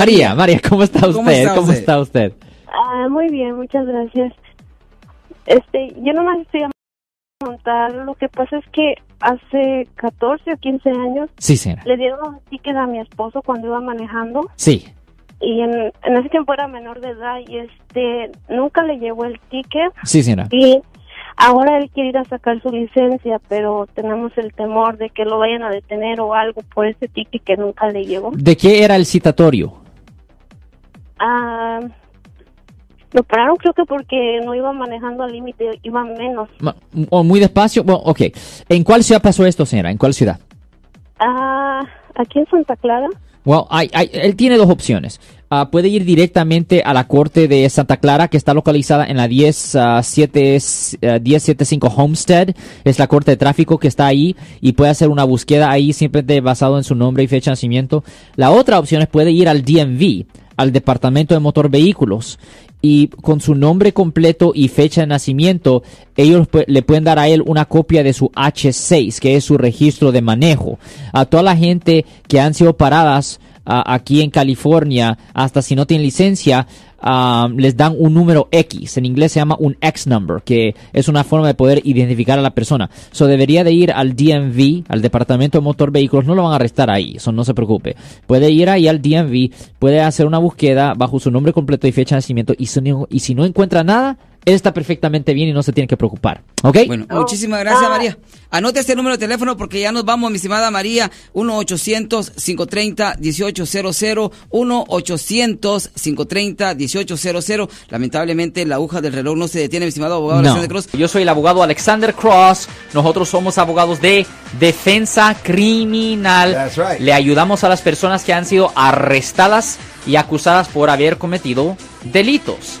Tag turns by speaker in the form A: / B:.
A: María, María, ¿cómo está usted?
B: ¿Cómo está
A: ¿Cómo
B: usted?
A: está usted?
C: Ah, muy bien, muchas gracias. Este, yo nomás estoy a preguntar, lo que pasa es que hace 14 o 15 años
A: Sí, señora.
C: le dieron un ticket a mi esposo cuando iba manejando
A: Sí.
C: y en, en ese tiempo era menor de edad y este, nunca le llegó el ticket
A: Sí, señora.
C: y ahora él quiere ir a sacar su licencia, pero tenemos el temor de que lo vayan a detener o algo por ese ticket que nunca le llegó.
A: ¿De qué era el citatorio?
C: Ah, lo pararon creo que porque no iba manejando al límite, iba menos.
A: ¿O muy despacio? Bueno, ok. ¿En cuál ciudad pasó esto, señora? ¿En cuál ciudad?
C: Ah, aquí en Santa Clara.
A: Well, hay- hay- él tiene dos opciones. Ah, puede ir directamente a la corte de Santa Clara, que está localizada en la 10, ah, siete- ah, 1075 Homestead. Es la corte de tráfico que está ahí y puede hacer una búsqueda ahí simplemente basado en su nombre y fecha de nacimiento. La otra opción es puede ir al DMV, al Departamento de Motor Vehículos. Y con su nombre completo y fecha de nacimiento, ellos le pueden dar a él una copia de su H6, que es su registro de manejo. A toda la gente que han sido paradas aquí en California, hasta si no tienen licencia, ah, les dan un número X. En inglés se llama un X number, que es una forma de poder identificar a la persona. So debería de ir al DMV, al Departamento de Motor Vehículos. No lo van a arrestar ahí, eso no se preocupe. Puede ir ahí al DMV, puede hacer una búsqueda bajo su nombre completo y fecha de nacimiento. Y si no, y si no encuentra nada, él está perfectamente bien y no se tiene que preocupar. ¿Ok?
B: Bueno, muchísimas gracias, María. Anote este número de teléfono porque ya nos vamos, mi estimada María. 1-800-530-1800. 1-800-530-1800. Lamentablemente, la aguja del reloj no se detiene, mi estimado abogado
A: No.
B: Alexander Cruz.
A: Yo soy el abogado Alexander Cross. Nosotros somos abogados de defensa criminal.
D: That's right.
A: Le ayudamos a las personas que han sido arrestadas y acusadas por haber cometido delitos.